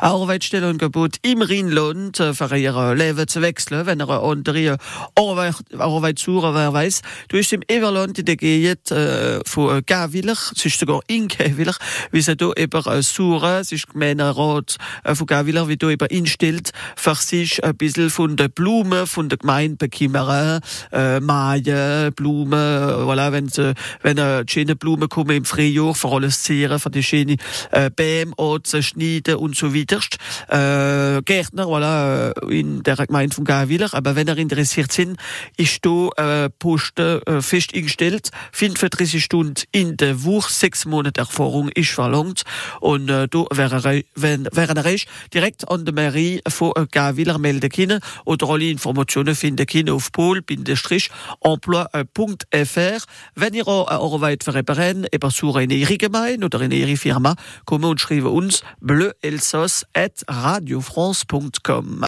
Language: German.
Arbeitsstelle und Gebot im Rhinland äh, für ihre Leben zu wechseln, wenn er andere Arbeit, Arbeit suchen, wer weiß. Du bist im Everland, der geht äh, von Gaviller, es ist sogar in Gaviller, wie sie da eben äh, suchen, es ist gemeiner Rat äh, von Gaviller, wie du eben instellt, für sich ein bisschen von den Blumen, von der Gemeinde bekommen, äh, Maien, Blumen, voilà, wenn sie, wenn äh, schöne Blumen kommen im Frühjahr, vor allem Zehren, für die schöne äh, Bäume schneiden und so weiter weiterst äh, Gärtner voilà, äh, in der Gemeinde von Gawiller. Aber wenn er interessiert sind, ist da äh, Posten äh, fest eingestellt. 35 Stunden in der Woche, sechs Monate Erfahrung ist verlangt. Und äh, da wäre wären er direkt an der Mairie von äh, Gawiller melden können oder alle Informationen finden können auf pol-emploi.fr. Wenn ihr auch eine Arbeit verbrennt, eben suche in ihre Gemeinde oder in ihre Firma, kommen und schreiben uns bleu Elsass at radiofrance.com.